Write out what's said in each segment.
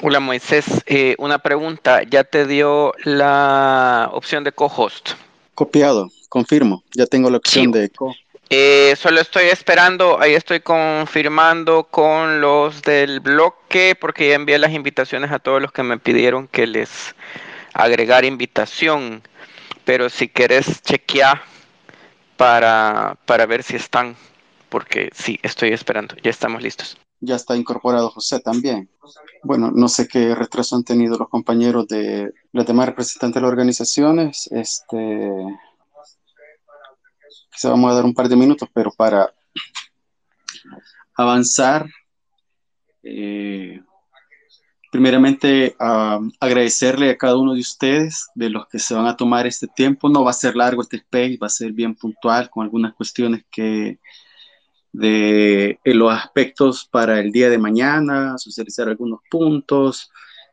Hola Moisés, eh, una pregunta. ¿Ya te dio la opción de co-host? Copiado, confirmo. Ya tengo la opción de co. Eh, solo estoy esperando, ahí estoy confirmando con los del bloque porque ya envié las invitaciones a todos los que me pidieron que les agregar invitación. Pero si quieres chequear para, para ver si están, porque sí, estoy esperando, ya estamos listos. Ya está incorporado José también. Bueno, no sé qué retraso han tenido los compañeros de los demás representantes de las organizaciones. Este, quizá vamos a dar un par de minutos, pero para avanzar, eh, primeramente agradecerle a cada uno de ustedes, de los que se van a tomar este tiempo. No va a ser largo este space, va a ser bien puntual con algunas cuestiones que de los aspectos para el día de mañana, socializar algunos puntos.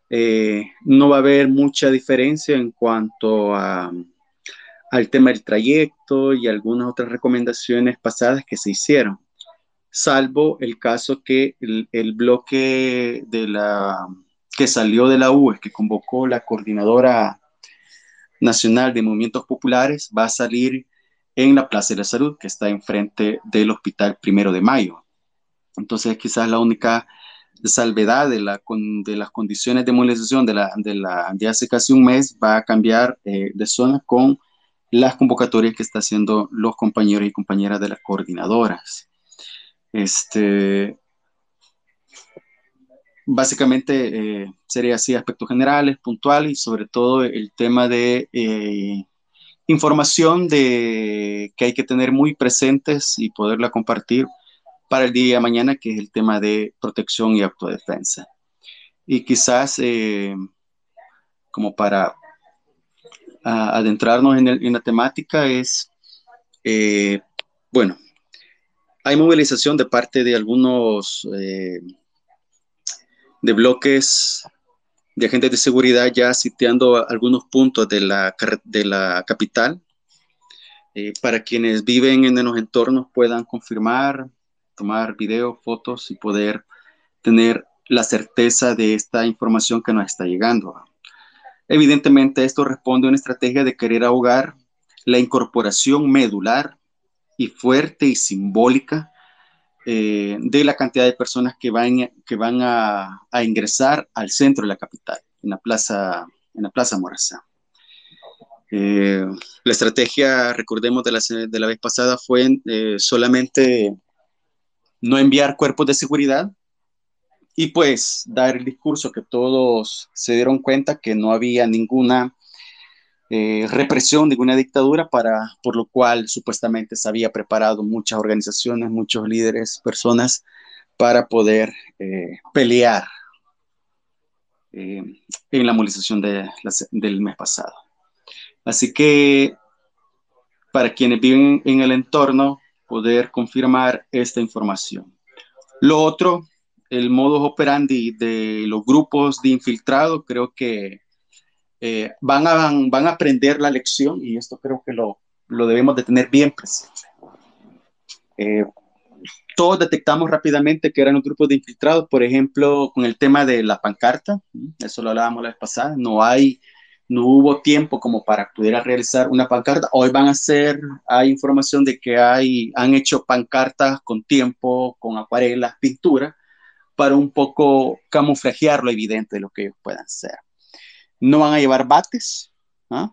Eh, no va a haber mucha diferencia en cuanto a, al tema del trayecto y algunas otras recomendaciones pasadas que se hicieron, salvo el caso que el, el bloque de la, que salió de la UE, que convocó la coordinadora nacional de movimientos populares, va a salir en la Plaza de la Salud, que está enfrente del Hospital Primero de Mayo. Entonces, quizás la única salvedad de, la, de las condiciones de movilización de, la, de, la, de hace casi un mes va a cambiar eh, de zona con las convocatorias que está haciendo los compañeros y compañeras de las coordinadoras. Este, básicamente eh, sería así aspectos generales, puntuales y sobre todo el tema de eh, información de, que hay que tener muy presentes y poderla compartir para el día de mañana, que es el tema de protección y autodefensa. Y quizás, eh, como para adentrarnos en, la temática, es, eh, bueno, hay movilización de parte de algunos, eh, de bloques de agentes de seguridad ya sitiando algunos puntos de la, de la capital. Eh, para quienes viven en los entornos puedan confirmar, tomar videos, fotos y poder tener la certeza de esta información que nos está llegando. Evidentemente esto responde a una estrategia de querer ahogar la incorporación medular y fuerte y simbólica eh, de la cantidad de personas que van, que van a, ingresar al centro de la capital, en la Plaza, en la plaza Morazán. Eh, la estrategia, recordemos, de la, de la vez pasada fue eh, solamente no enviar cuerpos de seguridad y pues dar el discurso que todos se dieron cuenta que no había ninguna eh, represión, ninguna dictadura, para, por lo cual supuestamente se había preparado muchas organizaciones, muchos líderes, personas para poder eh, pelear eh, en la movilización del mes pasado. Así que para quienes viven en el entorno, poder confirmar esta información. Lo otro, el modo operandi de los grupos de infiltrado, creo que eh, van, a, van a aprender la lección y esto creo que lo, lo debemos de tener bien presente. Eh, todos detectamos rápidamente que eran un grupo de infiltrados, por ejemplo, con el tema de la pancarta, eso lo hablábamos la vez pasada, no hay, no hubo tiempo como para poder realizar una pancarta. Hoy van a hacer, hay información de que hay, han hecho pancartas con tiempo, con acuarelas, pintura, para un poco camuflajear lo evidente de lo que ellos puedan ser no van a llevar bates ¿ah?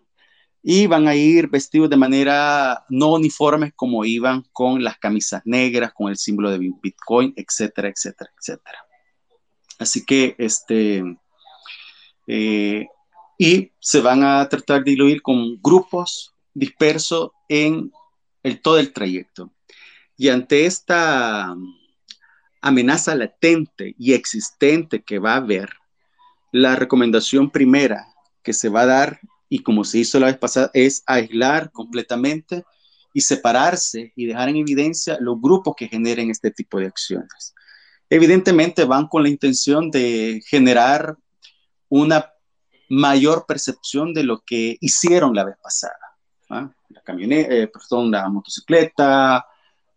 y van a ir vestidos de manera no uniforme como iban con las camisas negras, con el símbolo de Bitcoin, etcétera, etcétera, etcétera. Así que este, eh, y se van a tratar de diluir con grupos dispersos en el, todo el trayecto. Y ante esta amenaza latente y existente que va a haber, la recomendación primera que se va a dar, y como se hizo la vez pasada, es aislar completamente y separarse y dejar en evidencia los grupos que generen este tipo de acciones. Evidentemente van con la intención de generar una mayor percepción de lo que hicieron la vez pasada. ¿ah? La camioneta, eh, perdón, la motocicleta,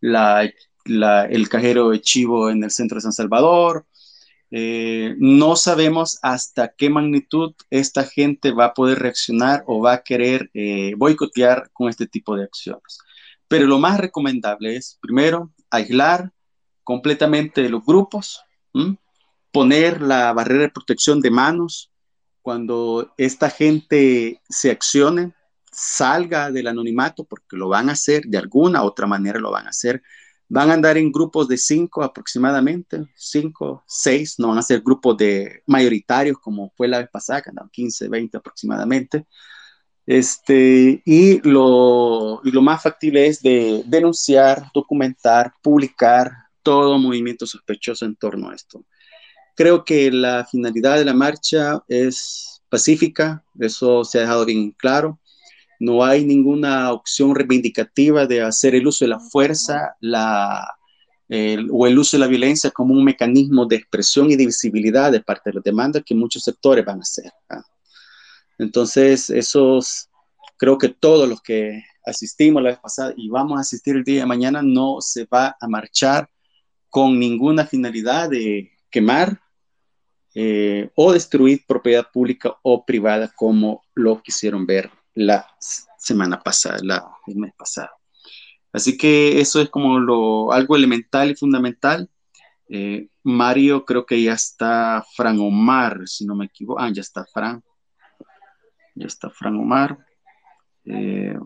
el cajero de chivo en el centro de San Salvador, Eh, no sabemos hasta qué magnitud esta gente va a poder reaccionar o va a querer eh, boicotear con este tipo de acciones. Pero lo más recomendable es, primero, aislar completamente los grupos, poner la barrera de protección de manos cuando esta gente se accione, salga del anonimato, porque lo van a hacer, de alguna u otra manera lo van a hacer. Van a andar en grupos de cinco aproximadamente, cinco, seis, no van a ser grupos de mayoritarios como fue la vez pasada, que andaban 15, 20 aproximadamente. Este, y, lo, y lo más factible es de denunciar, documentar, publicar todo movimiento sospechoso en torno a esto. Creo que la finalidad de la marcha es pacífica, eso se ha dejado bien claro. No hay ninguna opción reivindicativa de hacer el uso de la fuerza o el uso de la violencia como un mecanismo de expresión y de visibilidad de parte de las demandas que muchos sectores van a hacer. Entonces, esos, creo que todos los que asistimos la vez pasada y vamos a asistir el día de mañana, no se va a marchar con ninguna finalidad de quemar eh, o destruir propiedad pública o privada como lo quisieron ver la semana pasada, la, el mes pasado. Así que eso es como lo, algo elemental y fundamental. Eh, Mario, creo que ya está Fran Omar, si no me equivoco. Ah, ya está Fran. Ya está Fran Omar. Eh,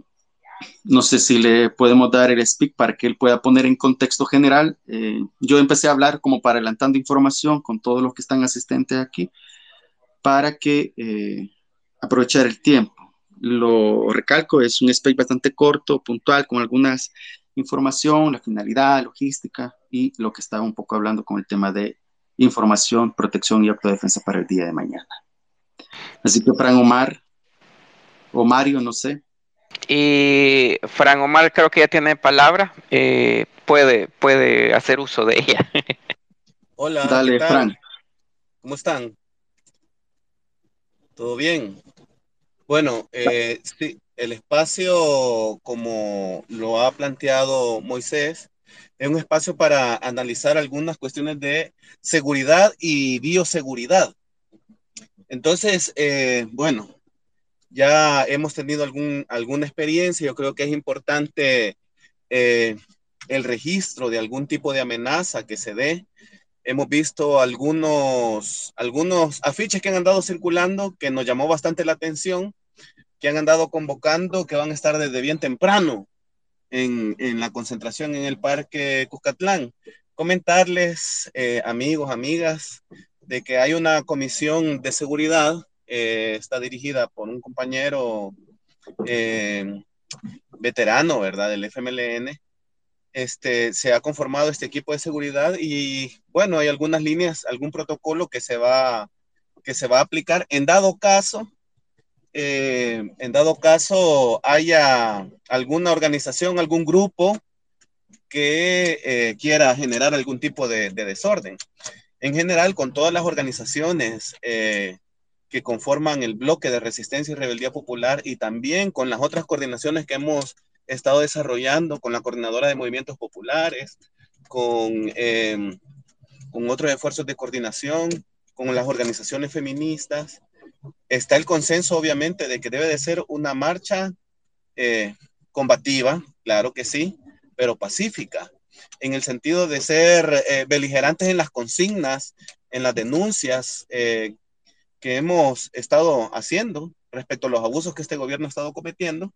no sé si le podemos dar el speak para que él pueda poner en contexto general. Eh, yo empecé a hablar como para adelantando información con todos los que están asistentes aquí para que aprovechar el tiempo. Lo recalco, es un speak bastante corto, puntual, con algunas información, la finalidad, logística y lo que estaba un poco hablando con el tema de información, protección y autodefensa para el día de mañana. Así que Fran Omar, o Mario, no sé, y Fran Omar creo que ya tiene palabra, eh, puede, puede hacer uso de ella. Hola, Dale, Fran. ¿Cómo están? ¿Todo bien? Bueno, eh, sí, el espacio, como lo ha planteado Moisés, es un espacio para analizar algunas cuestiones de seguridad y bioseguridad. Entonces, eh, bueno, ya hemos tenido algún, alguna experiencia, yo creo que es importante eh, el registro de algún tipo de amenaza que se dé. Hemos visto algunos, algunos afiches que han andado circulando que nos llamó bastante la atención, que han andado convocando, que van a estar desde bien temprano en, la concentración en el Parque Cuscatlán. Comentarles, eh, amigos, amigas, de que hay una comisión de seguridad eh, está dirigida por un compañero eh, veterano, ¿verdad? Del FMLN. Este, se ha conformado este equipo de seguridad y bueno, hay algunas líneas, algún protocolo que se va, que se va a aplicar en dado caso, eh, en dado caso haya alguna organización, algún grupo que quiera generar algún tipo de, desorden. En general, con todas las organizaciones que conforman el bloque de resistencia y rebeldía popular y también con las otras coordinaciones que hemos estado desarrollando con la coordinadora de movimientos populares, con, con otros esfuerzos de coordinación, con las organizaciones feministas. Está el consenso, obviamente, de que debe de ser una marcha eh, combativa, claro que sí, pero pacífica, en el sentido de ser eh, beligerantes en las consignas, en las denuncias, eh, que hemos estado haciendo respecto a los abusos que este gobierno ha estado cometiendo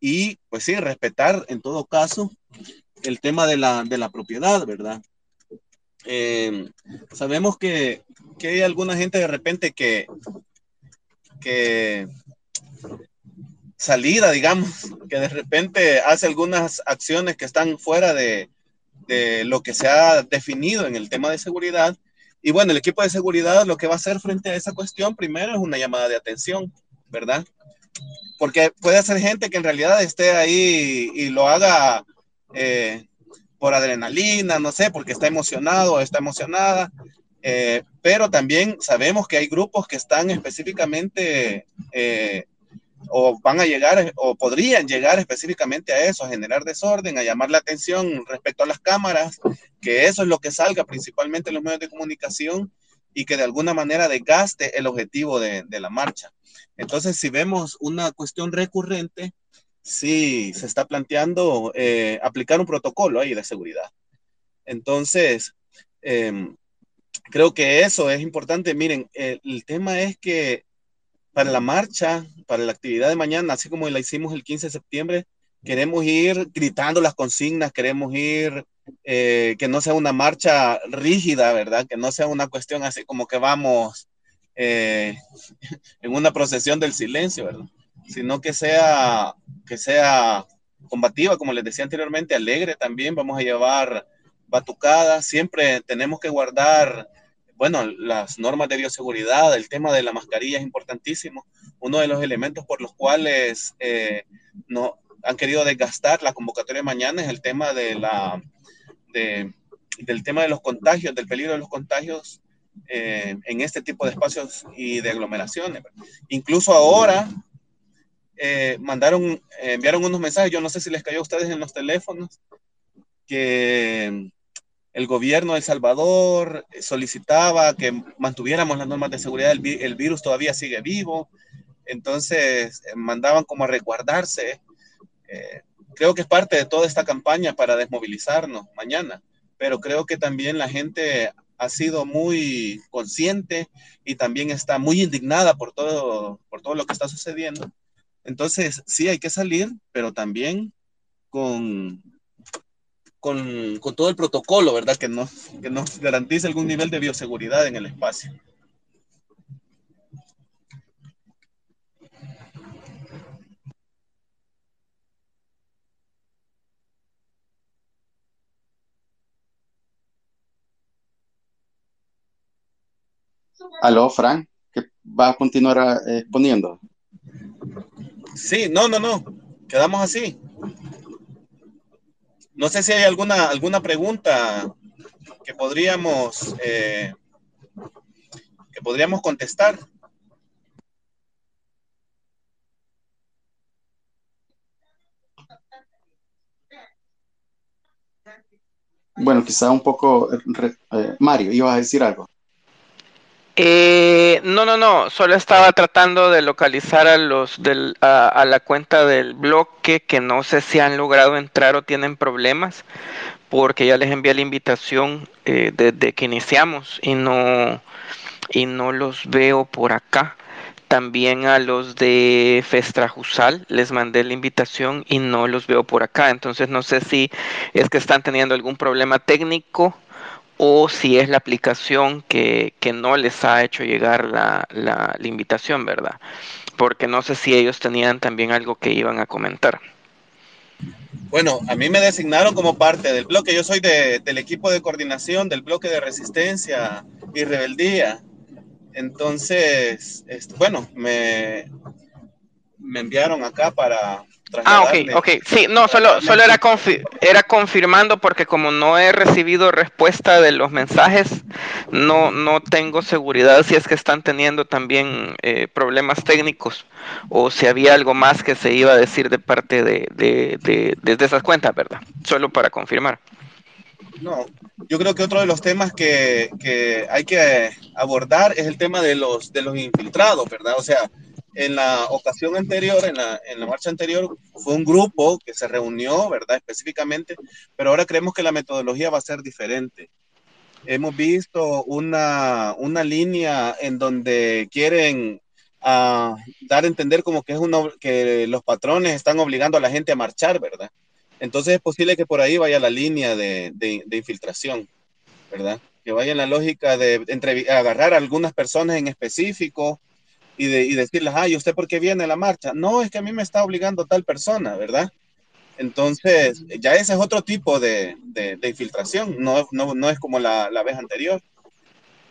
y pues sí, respetar en todo caso el tema de la, de la propiedad, ¿verdad? Sabemos que, que, hay alguna gente de repente que, que salida, digamos, que de repente hace algunas acciones que están fuera de, de lo que se ha definido en el tema de seguridad y bueno, el equipo de seguridad lo que va a hacer frente a esa cuestión primero es una llamada de atención, ¿verdad? Porque puede ser gente que en realidad esté ahí y lo haga eh, por adrenalina, no sé, porque está emocionado o está emocionada. Eh, pero también sabemos que hay grupos que están específicamente eh, o van a llegar o podrían llegar específicamente a eso, a generar desorden, a llamar la atención respecto a las cámaras, que eso es lo que salga principalmente en los medios de comunicación y que de alguna manera desgaste el objetivo de, de la marcha. Entonces, si vemos una cuestión recurrente, sí se está planteando eh, aplicar un protocolo ahí de seguridad. Entonces, eh, creo que eso es importante. Miren, el, el, tema es que para la marcha, para la actividad de mañana, así como la hicimos el 15 de septiembre, queremos ir gritando las consignas, queremos ir, eh, que no sea una marcha rígida, ¿verdad? Que no sea una cuestión así como que vamos eh, en una procesión del silencio, ¿verdad? Sino que sea, que sea combativa, como les decía anteriormente, alegre también. Vamos a llevar batucadas, siempre tenemos que guardar, bueno, las normas de bioseguridad, el tema de la mascarilla es importantísimo. Uno de los elementos por los cuales eh, no, han querido desgastar la convocatoria de mañana es el tema de la, de, del tema de los contagios, del peligro de los contagios eh, en este tipo de espacios y de aglomeraciones. Incluso ahora eh, mandaron, enviaron unos mensajes, yo no sé si les cayó a ustedes en los teléfonos, que el gobierno de El Salvador solicitaba que mantuviéramos las normas de seguridad, el, virus todavía sigue vivo, entonces eh, mandaban como a resguardarse. Eh, creo que es parte de toda esta campaña para desmovilizarnos mañana, pero creo que también la gente ha sido muy consciente y también está muy indignada por todo, por todo lo que está sucediendo. Entonces, sí hay que salir, pero también con, con, con todo el protocolo, ¿verdad? Que nos, que nos garantice algún nivel de bioseguridad en el espacio. Aló, Frank, que va a continuar eh, exponiendo. Sí, no, no, no. Quedamos así. No sé si hay alguna, alguna pregunta que podríamos, eh, que podríamos contestar. Bueno, quizá un poco, eh, Mario, ibas a decir algo. Eh, no, no, no, solo estaba tratando de localizar a los del, a, la cuenta del bloque que no sé si han logrado entrar o tienen problemas, porque ya les envié la invitación eh, desde que iniciamos y no, y no los veo por acá. También a los de Festrajusal les mandé la invitación y no los veo por acá. Entonces no sé si es que están teniendo algún problema técnico o si es la aplicación que, que no les ha hecho llegar la, la, invitación, ¿verdad? Porque no sé si ellos tenían también algo que iban a comentar. Bueno, a mí me designaron como parte del bloque, yo soy de, del equipo de coordinación del bloque de resistencia y rebeldía. Entonces, este, bueno, me, me enviaron acá para, Ah, ok, ok. Sí, no, solo, solo era, confi era confirmando porque como no he recibido respuesta de los mensajes, no, no tengo seguridad si es que están teniendo también eh, problemas técnicos o si había algo más que se iba a decir de parte de, de, de, de, de esas cuentas, ¿verdad? Solo para confirmar. No, yo creo que otro de los temas que, que hay que abordar es el tema de los, de los infiltrados, ¿verdad? O sea, en la ocasión anterior, en la, en la, marcha anterior, fue un grupo que se reunió, ¿verdad? Específicamente, pero ahora creemos que la metodología va a ser diferente. Hemos visto una, una línea en donde quieren uh, dar a entender como que, es una, que los patrones están obligando a la gente a marchar, ¿verdad? Entonces es posible que por ahí vaya la línea de, de, de infiltración, ¿verdad? Que vaya en la lógica de entre, agarrar a algunas personas en específico, y, de, y decirles, ay, ¿usted por qué viene a la marcha? No, es que a mí me está obligando tal persona, ¿verdad? Entonces, ya ese es otro tipo de, de, de infiltración, no, no, no, es como la, la, vez anterior.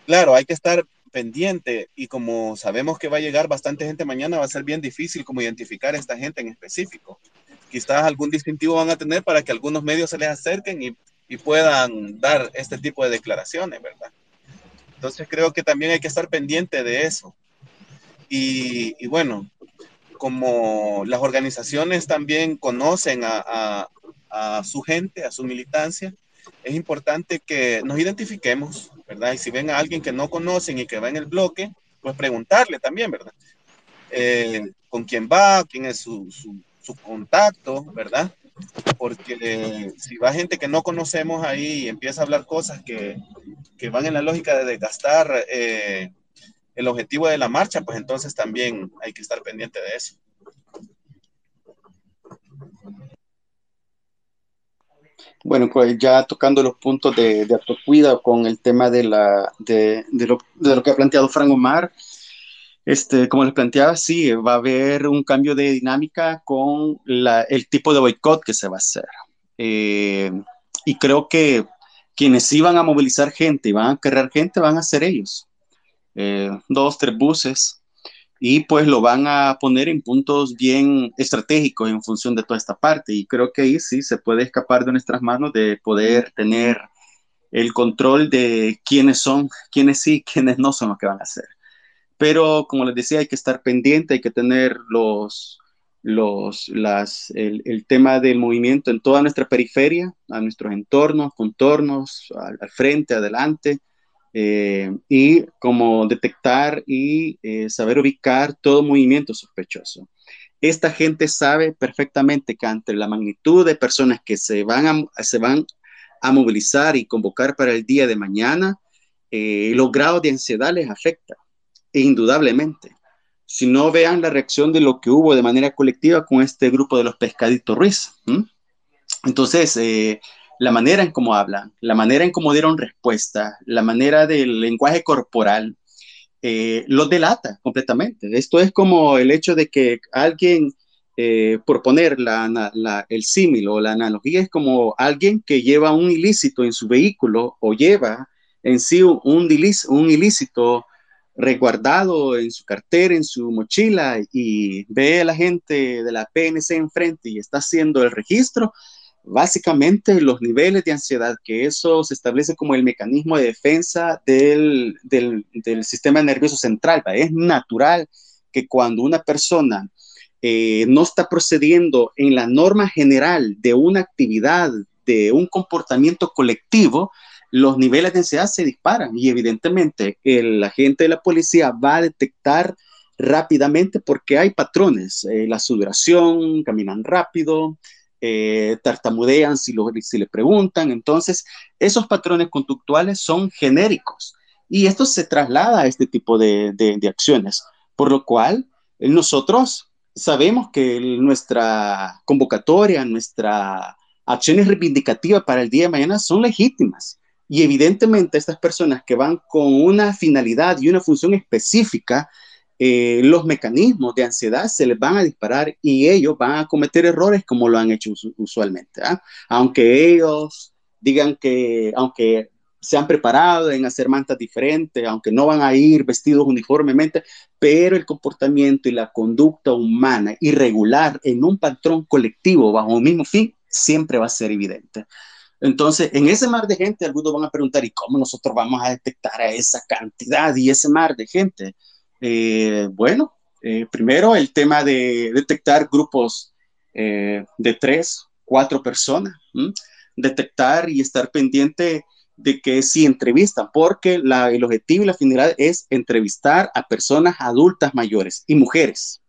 Claro, hay que estar pendiente y como sabemos que va a llegar bastante gente mañana, va a ser bien difícil como identificar a esta gente en específico. Quizás algún distintivo van a tener para que algunos medios se les acerquen y, y puedan dar este tipo de declaraciones, ¿verdad? Entonces creo que también hay que estar pendiente de eso. Y, y, bueno, como las organizaciones también conocen a, a, a, su gente, a su militancia, es importante que nos identifiquemos, ¿verdad? Y si ven a alguien que no conocen y que va en el bloque, pues preguntarle también, ¿verdad? Eh, con quién va, quién es su, su, su contacto, ¿verdad? Porque si va gente que no conocemos ahí y empieza a hablar cosas que, que van en la lógica de desgastar eh, el objetivo de la marcha, pues entonces también hay que estar pendiente de eso. Bueno, pues ya tocando los puntos de, de autocuidado con el tema de, la, de, de, lo, de, lo, que ha planteado Frank Omar, este, como les planteaba, sí, va a haber un cambio de dinámica con la, el tipo de boicot que se va a hacer. Eh, y creo que quienes iban a movilizar gente y van a querer gente van a ser ellos. Eh, dos, tres buses, y pues lo van a poner en puntos bien estratégicos en función de toda esta parte. Y creo que ahí sí se puede escapar de nuestras manos de poder tener el control de quiénes son, quiénes sí, quiénes no son los que van a hacer. Pero como les decía, hay que estar pendiente, hay que tener los, los, las, el, el tema del movimiento en toda nuestra periferia, a nuestros entornos, contornos, al, al frente, adelante, eh, y como detectar y eh, saber ubicar todo movimiento sospechoso. Esta gente sabe perfectamente que ante la magnitud de personas que se van a, se van a movilizar y convocar para el día de mañana, eh, los grados de ansiedad les afecta, e indudablemente. Si no vean la reacción de lo que hubo de manera colectiva con este grupo de los pescaditos Ruiz. ¿Mm? Entonces, eh, la manera en cómo hablan, la manera en cómo dieron respuesta, la manera del lenguaje corporal, eh, los delata completamente. Esto es como el hecho de que alguien, eh, por poner la, el símil o la analogía, es como alguien que lleva un ilícito en su vehículo o lleva en sí un, un ilícito resguardado en su cartera, en su mochila y ve a la gente de la PNC enfrente y está haciendo el registro, básicamente los niveles de ansiedad, que eso se establece como el mecanismo de defensa del, del, sistema nervioso central. Es natural que cuando una persona eh, no está procediendo en la norma general de una actividad, de un comportamiento colectivo, los niveles de ansiedad se disparan y evidentemente el agente de la policía va a detectar rápidamente porque hay patrones, eh, la sudoración, caminan rápido, eh, tartamudean si, lo, si le preguntan. Entonces, esos patrones conductuales son genéricos y esto se traslada a este tipo de, de, de acciones, por lo cual eh, nosotros sabemos que nuestra convocatoria, nuestra acciones reivindicativas para el día de mañana son legítimas. Y evidentemente estas personas que van con una finalidad y una función específica eh, los mecanismos de ansiedad se les van a disparar y ellos van a cometer errores como lo han hecho usualmente. ¿ah? Aunque ellos digan que, aunque se han preparado en hacer mantas diferentes, aunque no van a ir vestidos uniformemente, pero el comportamiento y la conducta humana irregular en un patrón colectivo bajo un mismo fin siempre va a ser evidente. Entonces, en ese mar de gente, algunos van a preguntar, ¿y cómo nosotros vamos a detectar a esa cantidad y ese mar de gente? Eh, bueno, eh, primero el tema de detectar grupos eh, de tres, cuatro personas, detectar y estar pendiente de que si entrevistan, porque el objetivo y la finalidad es entrevistar a personas adultas mayores y mujeres.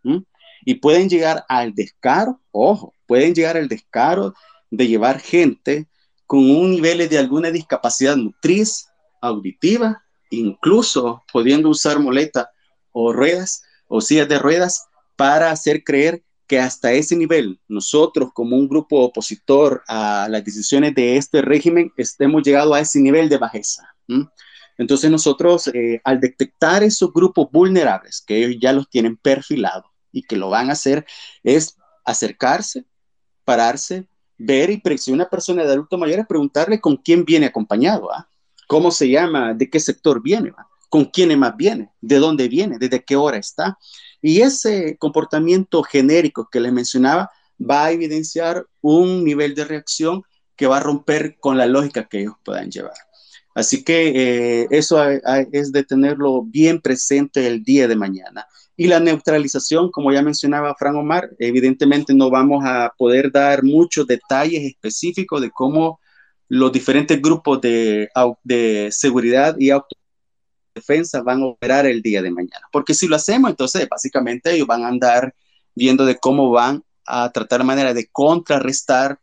Y pueden llegar al descaro, ojo, pueden llegar al descaro de llevar gente con un nivel de alguna discapacidad motriz, auditiva, incluso pudiendo usar muleta o ruedas o sillas de ruedas para hacer creer que hasta ese nivel nosotros como un grupo opositor a las decisiones de este régimen estemos llegado a ese nivel de bajeza. Entonces nosotros eh, al detectar esos grupos vulnerables que ellos ya los tienen perfilados y que lo van a hacer es acercarse, pararse, ver y si una persona de adulto mayor es preguntarle con quién viene acompañado, ¿ah? cómo se llama, de qué sector viene. Con quién más viene, de dónde viene, desde qué hora está. Y ese comportamiento genérico que les mencionaba va a evidenciar un nivel de reacción que va a romper con la lógica que ellos puedan llevar. Así que eh, eso es de tenerlo bien presente el día de mañana. Y la neutralización, como ya mencionaba Fran Omar, evidentemente no vamos a poder dar muchos detalles específicos de cómo los diferentes grupos de, seguridad y autodefensa van a operar el día de mañana. Porque si lo hacemos, entonces básicamente ellos van a andar viendo de cómo van a tratar manera de contrarrestar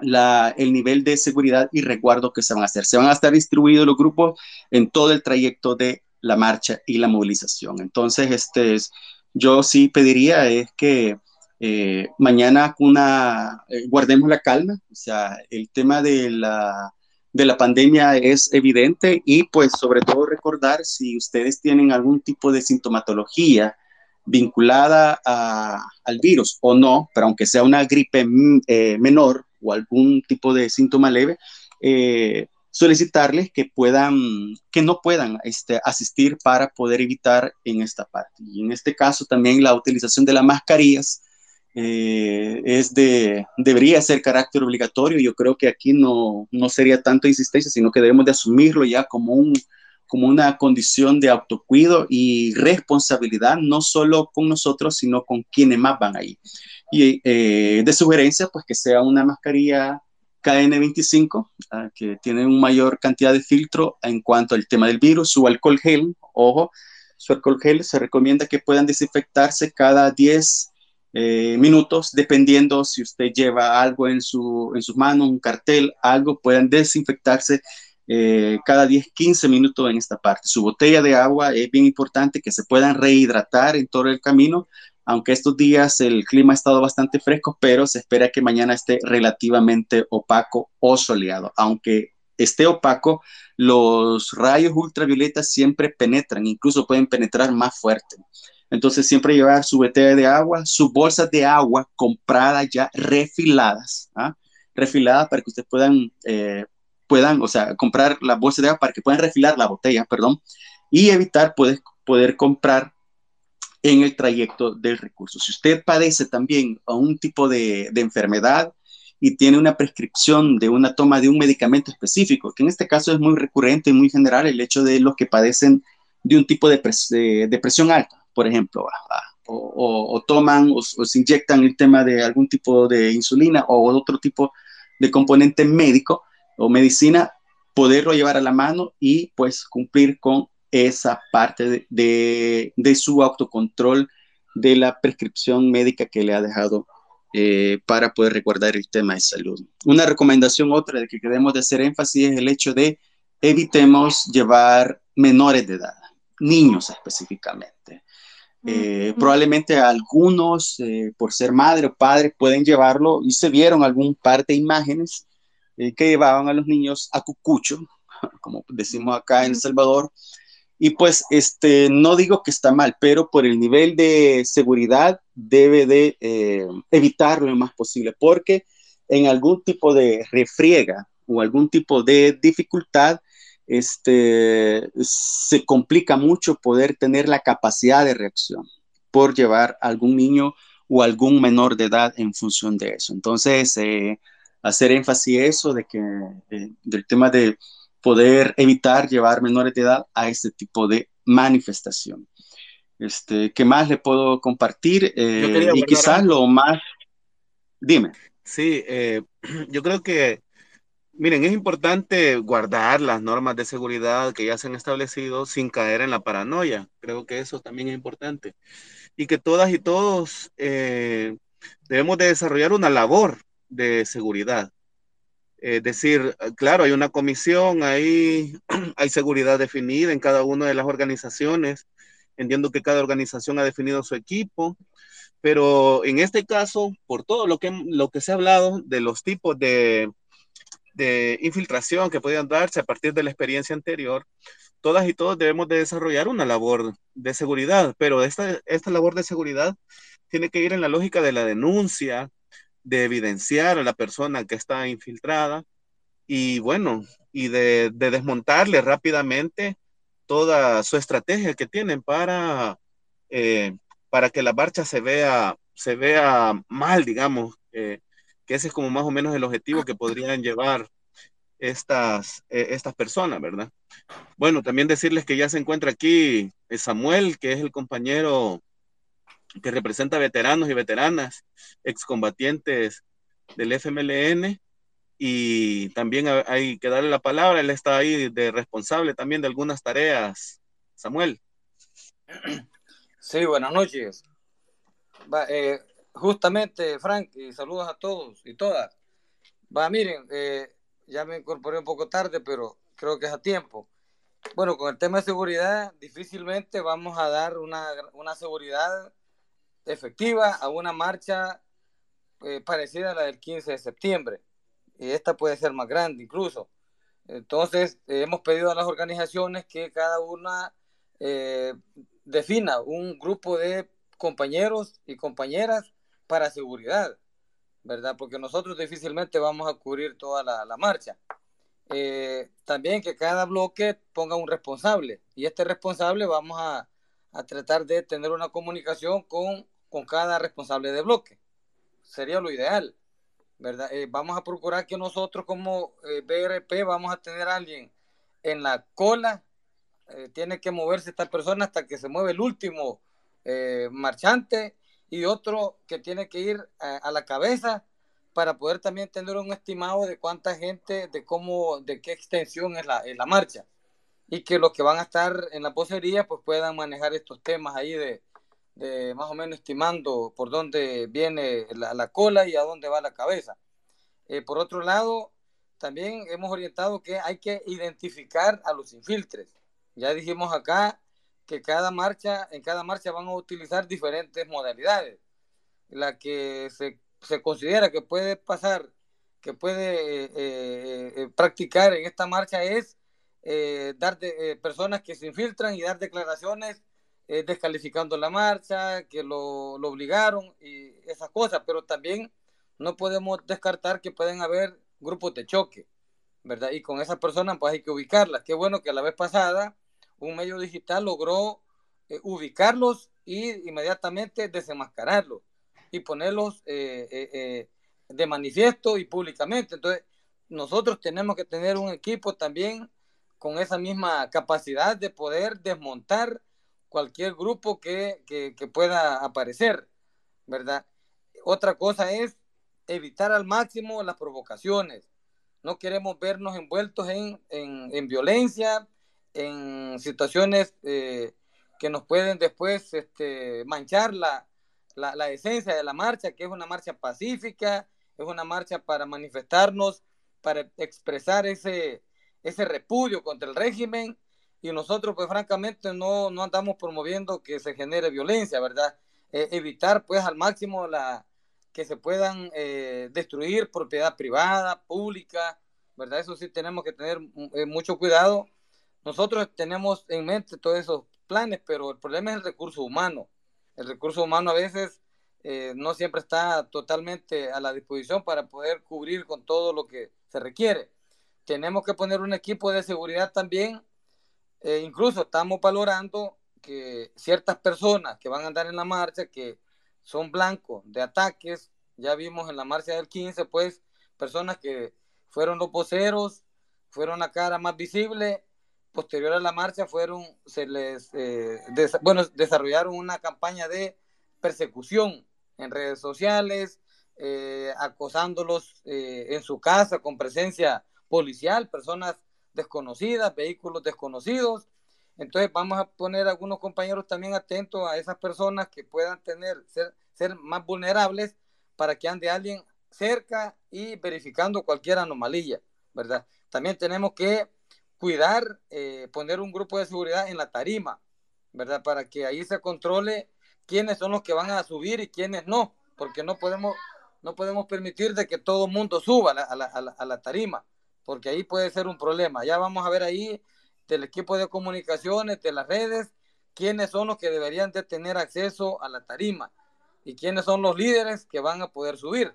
la, el nivel de seguridad y resguardo que se van a hacer. Se van a estar distribuidos los grupos en todo el trayecto de la marcha y la movilización. Entonces, este es, yo sí pediría es que eh, mañana una, eh, guardemos la calma, o sea, el tema de la, de la pandemia es evidente y pues sobre todo recordar si ustedes tienen algún tipo de sintomatología vinculada al virus o no, pero aunque sea una gripe mm, eh, menor o algún tipo de síntoma leve, solicitarles que puedan, que no puedan este, asistir para poder evitar en esta parte. Y en este caso también la utilización de las mascarillas eh, es de, debería ser carácter obligatorio. Yo creo que aquí no, no sería tanto insistencia, sino que debemos de asumirlo ya como, un, como una condición de autocuido y responsabilidad, no solo con nosotros, sino con quienes más van ahí. Y eh, de sugerencia, pues que sea una mascarilla KN25, ah, que tiene una mayor cantidad de filtro en cuanto al tema del virus, su alcohol gel, ojo, su alcohol gel se recomienda que puedan desinfectarse cada 10 eh, minutos, dependiendo si usted lleva algo en, su, en sus manos, un cartel, algo, puedan desinfectarse eh, cada 10, 15 minutos en esta parte. Su botella de agua es bien importante que se puedan rehidratar en todo el camino, aunque estos días el clima ha estado bastante fresco, pero se espera que mañana esté relativamente opaco o soleado. Aunque esté opaco, los rayos ultravioletas siempre penetran, incluso pueden penetrar más fuerte. Entonces siempre llevar su botella de agua, sus bolsas de agua compradas ya refiladas, ¿ah? refiladas para que ustedes puedan, eh, puedan, o sea, comprar la bolsa de agua para que puedan refilar la botella, perdón, y evitar poder, poder comprar en el trayecto del recurso. Si usted padece también un tipo de, de enfermedad y tiene una prescripción de una toma de un medicamento específico, que en este caso es muy recurrente y muy general el hecho de los que padecen de un tipo de, de presión alta por ejemplo, o, toman o, se inyectan el tema de algún tipo de insulina o otro tipo de componente médico o medicina, poderlo llevar a la mano y pues cumplir con esa parte de, de, su autocontrol de la prescripción médica que le ha dejado eh, para poder recordar el tema de salud. Una recomendación otra de que queremos hacer énfasis es el hecho de evitemos llevar menores de edad, niños específicamente. Eh, probablemente algunos, eh, por ser madre o padre, pueden llevarlo y se vieron algún par de imágenes eh, que llevaban a los niños a cucucho, como decimos acá en El Salvador. Y pues, este, no digo que está mal, pero por el nivel de seguridad debe de evitarlo lo más posible, porque en algún tipo de refriega o algún tipo de dificultad, este, se complica mucho poder tener la capacidad de reacción por llevar algún niño o algún menor de edad en función de eso. Entonces, eh, hacer énfasis eso de que, eh, del tema de poder evitar llevar menores de edad a este tipo de manifestación. Este, ¿Qué más le puedo compartir? Eh, y quizás lo más... Dime. Sí, yo creo que Miren, es importante guardar las normas de seguridad que ya se han establecido sin caer en la paranoia. Creo que eso también es importante. Y que todas y todos eh, debemos de desarrollar una labor de seguridad. Es decir, claro, hay una comisión, hay, hay seguridad definida en cada una de las organizaciones. Entiendo que cada organización ha definido su equipo, pero en este caso, por todo lo que, lo que se ha hablado de los tipos de de infiltración que pueden darse a partir de la experiencia anterior, todas y todos debemos de desarrollar una labor de seguridad, pero esta, esta labor de seguridad tiene que ir en la lógica de la denuncia, de evidenciar a la persona que está infiltrada y bueno, y de, desmontarle rápidamente toda su estrategia que tienen para, eh, para que la marcha se vea, se vea mal, digamos. Eh, que ese es como más o menos el objetivo que podrían llevar estas, eh, estas personas, ¿verdad? Bueno, también decirles que ya se encuentra aquí eh, Samuel, que es el compañero que representa veteranos y veteranas, excombatientes del FMLN, y también hay que darle la palabra, él está ahí de responsable también de algunas tareas. Samuel. Sí, buenas noches. Eh, justamente, Frank, y saludos a todos y todas. Va, miren, eh, ya me incorporé un poco tarde, pero creo que es a tiempo. Bueno, con el tema de seguridad, difícilmente vamos a dar una, una seguridad efectiva a una marcha eh, parecida a la del 15 de septiembre. Y esta puede ser más grande incluso. Entonces, hemos pedido a las organizaciones que cada una eh, defina un grupo de compañeros y compañeras para seguridad, ¿verdad? Porque nosotros difícilmente vamos a cubrir toda la, marcha. Eh, también que cada bloque ponga un responsable y este responsable vamos a, a tratar de tener una comunicación con, con cada responsable de bloque. Sería lo ideal, ¿verdad? Eh, vamos a procurar que nosotros como BRP vamos a tener a alguien en la cola eh, tiene que moverse esta persona hasta que se mueve el último eh, marchante y otro que tiene que ir a, la cabeza para poder también tener un estimado de cuánta gente, de cómo, de qué extensión es la, la marcha y que los que van a estar en la posería pues puedan manejar estos temas ahí de, más o menos estimando por dónde viene la, la cola y a dónde va la cabeza. Eh, por otro lado, también hemos orientado que hay que identificar a los infiltres. Ya dijimos acá que cada marcha, en cada marcha van a utilizar diferentes modalidades. La que se, se considera que puede pasar, que puede eh, eh, eh, practicar en esta marcha es dar de, personas que se infiltran y dar declaraciones descalificando la marcha, que lo, lo obligaron y esas cosas, pero también no podemos descartar que pueden haber grupos de choque, ¿verdad? Y con esas personas pues hay que ubicarlas. Qué bueno que la vez pasada un medio digital logró eh, ubicarlos y inmediatamente desenmascararlos y ponerlos eh, eh, de manifiesto y públicamente. Entonces, nosotros tenemos que tener un equipo también con esa misma capacidad de poder desmontar cualquier grupo que, pueda aparecer, ¿verdad? Otra cosa es evitar al máximo las provocaciones. No queremos vernos envueltos en, en violencia, en situaciones eh, que nos pueden después este, manchar la, la, esencia de la marcha, que es una marcha pacífica, es una marcha para manifestarnos, para expresar ese, ese repudio contra el régimen y nosotros pues francamente no, no andamos promoviendo que se genere violencia, ¿verdad? Eh, evitar pues al máximo la, que se puedan eh, destruir propiedad privada, pública, ¿verdad? Eso sí tenemos que tener mucho cuidado nosotros tenemos en mente todos esos planes, pero el problema es el recurso humano. El recurso humano a veces eh, no siempre está totalmente a la disposición para poder cubrir con todo lo que se requiere. Tenemos que poner un equipo de seguridad también. Eh, incluso estamos valorando que ciertas personas que van a andar en la marcha, que son blancos de ataques, ya vimos en la marcha del 15, pues personas que fueron los voceros, fueron la cara más visible posterior a la marcha fueron, se les, eh, bueno, desarrollaron una campaña de persecución en redes sociales, eh, acosándolos eh, en su casa con presencia policial, personas desconocidas, vehículos desconocidos. Entonces vamos a poner algunos compañeros también atentos a esas personas que puedan tener, ser, ser más vulnerables para que ande alguien cerca y verificando cualquier anomalía, ¿verdad? También tenemos que cuidar, eh, poner un grupo de seguridad en la tarima, ¿verdad? Para que ahí se controle quiénes son los que van a subir y quiénes no, porque no podemos, no podemos permitir de que todo el mundo suba a la, a, la, tarima, porque ahí puede ser un problema. Ya vamos a ver ahí del equipo de comunicaciones, de las redes, quiénes son los que deberían de tener acceso a la tarima y quiénes son los líderes que van a poder subir.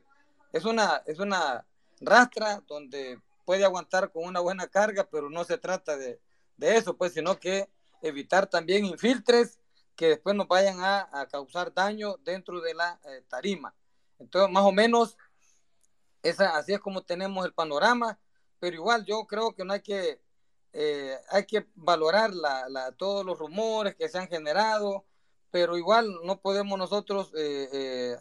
Es una, es una rastra donde puede aguantar con una buena carga, pero no se trata de, eso, pues, sino que evitar también infiltres que después nos vayan a, causar daño dentro de la eh, tarima. Entonces, más o menos, esa, así es como tenemos el panorama, pero igual yo creo que no hay que, eh, hay que valorar la, todos los rumores que se han generado, pero igual no podemos nosotros eh,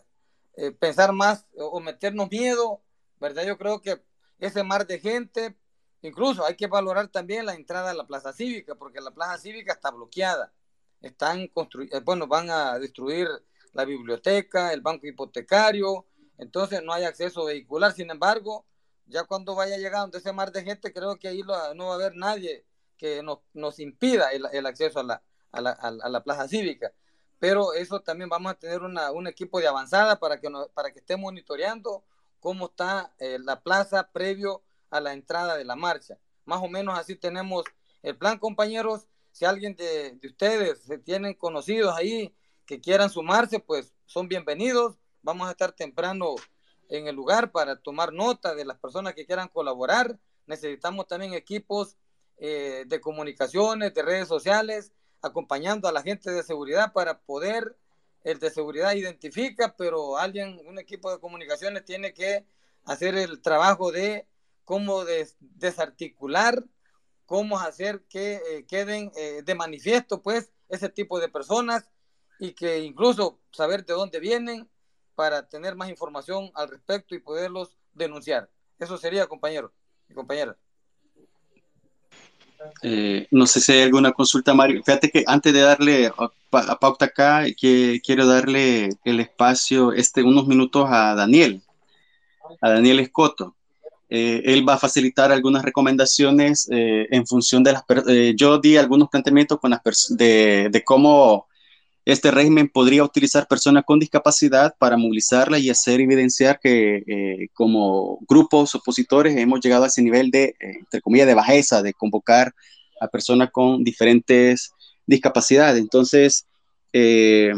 pensar más o meternos miedo, ¿verdad? Yo creo que ese mar de gente. Incluso hay que valorar también la entrada a la plaza cívica, porque la plaza cívica está bloqueada. Están eh, bueno, van a destruir la biblioteca, el banco hipotecario, entonces no hay acceso vehicular. Sin embargo, ya cuando vaya llegando ese mar de gente, creo que ahí no va a haber nadie que nos, nos impida el, acceso a la, a, la, a la, plaza cívica. Pero eso también vamos a tener un equipo de avanzada para que, para que esté monitoreando cómo está eh, la plaza previo a la entrada de la marcha. Más o menos así tenemos el plan, compañeros. Si alguien de, de ustedes se tienen conocidos ahí que quieran sumarse, pues son bienvenidos. Vamos a estar temprano en el lugar para tomar nota de las personas que quieran colaborar. Necesitamos también equipos eh, de comunicaciones, de redes sociales, acompañando a la gente de seguridad para poder, el de seguridad identifica, pero alguien, un equipo de comunicaciones tiene que hacer el trabajo de cómo desarticular, cómo hacer que eh, queden eh, de manifiesto, pues, ese tipo de personas y que incluso saber de dónde vienen para tener más información al respecto y poderlos denunciar. Eso sería, compañero y compañera. Eh, no sé si hay alguna consulta, Mario. Fíjate que antes de darle a, pauta acá, que quiero darle el espacio, este, unos minutos a Daniel, a Daniel Escoto. Eh, él va a facilitar algunas recomendaciones eh, en función de las... yo di algunos planteamientos con las de, de cómo este régimen podría utilizar personas con discapacidad para movilizarla y hacer evidenciar que eh, como grupos opositores hemos llegado a ese nivel de, eh, entre comillas, de bajeza, de convocar a personas con diferentes discapacidades. Entonces, eh,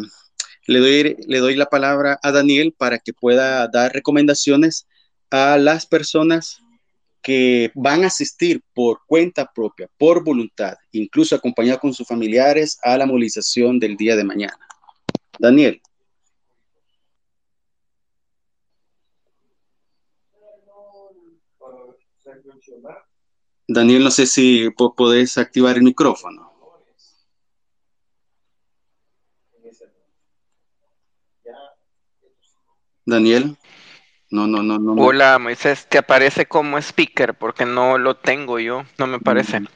le, doy, le doy la palabra a Daniel para que pueda dar recomendaciones a las personas que van a asistir por cuenta propia, por voluntad, incluso acompañados con sus familiares a la movilización del día de mañana. Daniel. Daniel, no sé si podés activar el micrófono. Daniel. No, no, no, no. Hola, Moisés, te aparece como speaker porque no lo tengo yo, no me parece. Mm.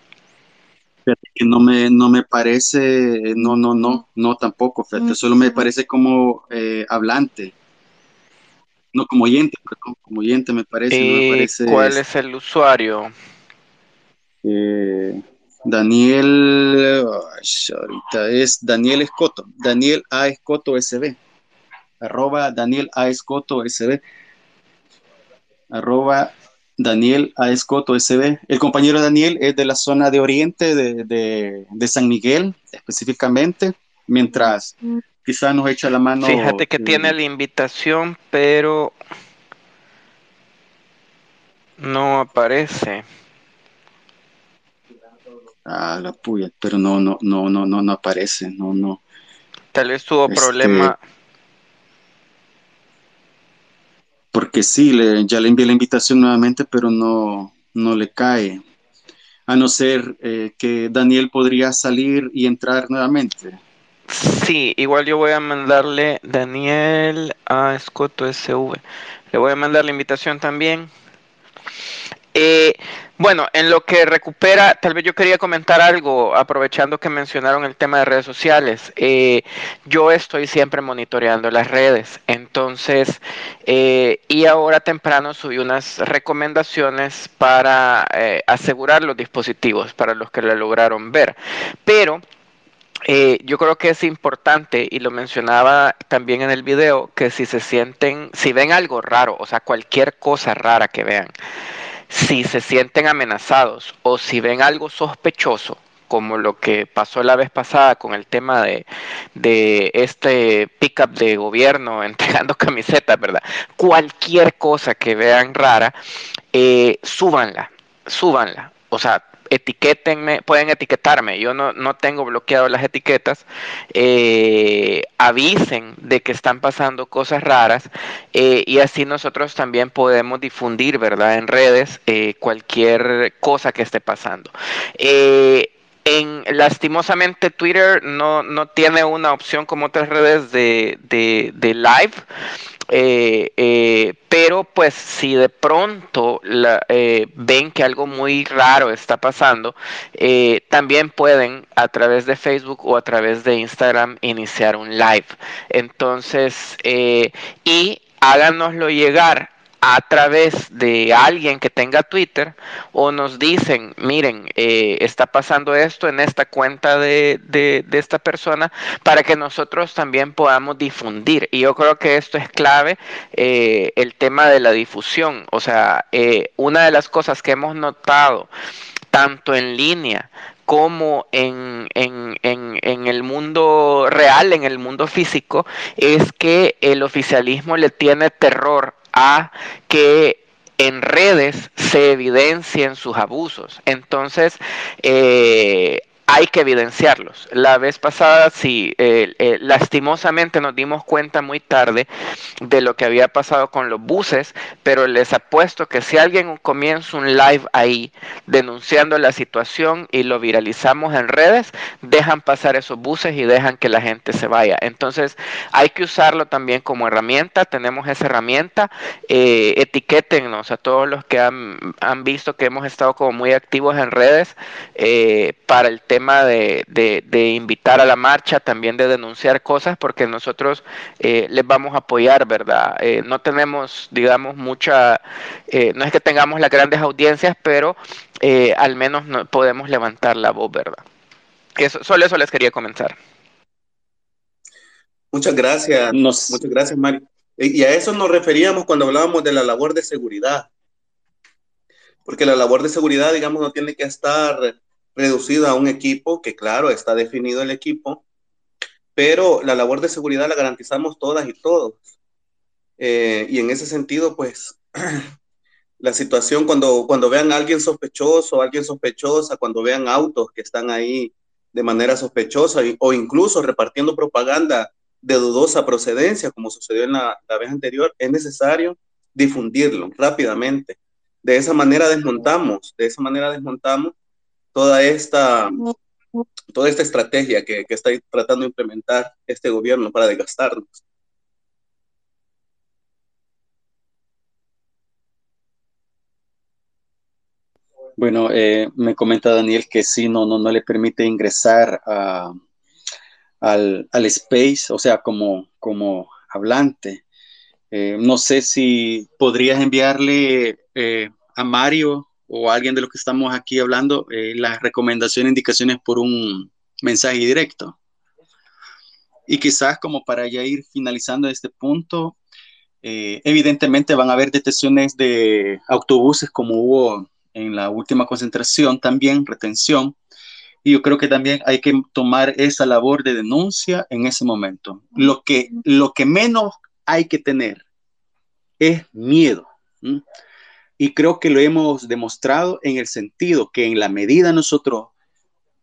No me, no me parece, no, no, no, no tampoco, fíjate, solo me parece como eh, hablante. No, como oyente, perdón, como oyente me parece. me parece ¿Cuál es el usuario? Eh, Daniel, ahorita es Daniel Escoto, Daniel A. Escoto SB, arroba Daniel A. Escoto SB arroba Daniel A. Escoto SB. El compañero Daniel es de la zona de oriente de, San Miguel, específicamente, mientras quizá nos echa la mano. Fíjate que tiene la invitación, pero no aparece. Ah, la puya, pero no, no, no, no, no, no aparece, no, no. Tal vez tuvo este, problema porque sí, le, ya le envié la invitación nuevamente, pero no, no le cae. A no ser eh, que Daniel podría salir y entrar nuevamente. Sí, igual yo voy a mandarle Daniel a Escoto SV. Le voy a mandar la invitación también. Eh, bueno, en lo que recupera, tal vez yo quería comentar algo, aprovechando que mencionaron el tema de redes sociales. Eh, yo estoy siempre monitoreando las redes, entonces, eh, y ahora temprano subí unas recomendaciones para asegurar los dispositivos, para los que la lograron ver. Pero yo creo que es importante, y lo mencionaba también en el video, que si se sienten, si ven algo raro, o sea, cualquier cosa rara que vean, si se sienten amenazados o si ven algo sospechoso, como lo que pasó la vez pasada con el tema de, de este pickup de gobierno entregando camisetas, ¿verdad? Cualquier cosa que vean rara, eh, súbanla, súbanla. O sea, etiquétenme, pueden etiquetarme, yo no, no tengo bloqueado las etiquetas, eh, avisen de que están pasando cosas raras eh, y así nosotros también podemos difundir, ¿verdad? En redes eh, cualquier cosa que esté pasando. En, lastimosamente Twitter no, no tiene una opción como otras redes de, de, de live eh, eh, pero pues si de pronto eh, ven que algo muy raro está pasando, también pueden a través de Facebook o a través de Instagram iniciar un live. Entonces, y háganoslo llegar a través de alguien que tenga Twitter o nos dicen, miren, eh, está pasando esto en esta cuenta de, de, esta persona para que nosotros también podamos difundir. Y yo creo que esto es clave, eh, el tema de la difusión. O sea, eh, una de las cosas que hemos notado tanto en línea como en, en, en, en, el mundo real, en el mundo físico, es que el oficialismo le tiene terror a que en redes se evidencien sus abusos. Entonces, eh, hay que evidenciarlos. La vez pasada, sí, eh, lastimosamente nos dimos cuenta muy tarde de lo que había pasado con los buses, pero les apuesto que si alguien comienza un live ahí denunciando la situación y lo viralizamos en redes, dejan pasar esos buses y dejan que la gente se vaya. Entonces, hay que usarlo también como herramienta. Tenemos esa herramienta. Eh, etiquétennos a todos los que han, han, visto que hemos estado como muy activos en redes eh, para el tema de, invitar a la marcha, también de denunciar cosas, porque nosotros eh, les vamos a apoyar, ¿verdad? Eh, no tenemos, digamos, mucha, eh, no es que tengamos las grandes audiencias, pero al menos no, podemos levantar la voz, ¿verdad? Eso, solo eso les quería comenzar. Muchas gracias, muchas gracias, Mario. Y a eso nos referíamos cuando hablábamos de la labor de seguridad. Porque la labor de seguridad, digamos, no tiene que estar reducida a un equipo, que claro, está definido el equipo, pero la labor de seguridad la garantizamos todas y todos. Eh, y en ese sentido, pues, la situación cuando, cuando vean a alguien sospechoso, alguien sospechosa, cuando vean autos que están ahí de manera sospechosa o incluso repartiendo propaganda de dudosa procedencia, como sucedió en la, la vez anterior, es necesario difundirlo rápidamente. De esa manera desmontamos, de esa manera desmontamos toda esta, toda esta estrategia que, que está tratando de implementar este gobierno para desgastarnos. Bueno, eh, me comenta Daniel que sí, no, no, no le permite ingresar a, al, al, space, o sea, como, como hablante. Eh, no sé si podrías enviarle eh, a Mario o alguien de los que estamos aquí hablando eh, las recomendaciones, indicaciones por un mensaje directo. Y quizás como para ya ir finalizando este punto, eh, evidentemente van a haber detenciones de autobuses como hubo en la última concentración, también retención. Y yo creo que también hay que tomar esa labor de denuncia en ese momento. Lo que, lo que menos hay que tener es miedo. Y creo que lo hemos demostrado en el sentido que en la medida nosotros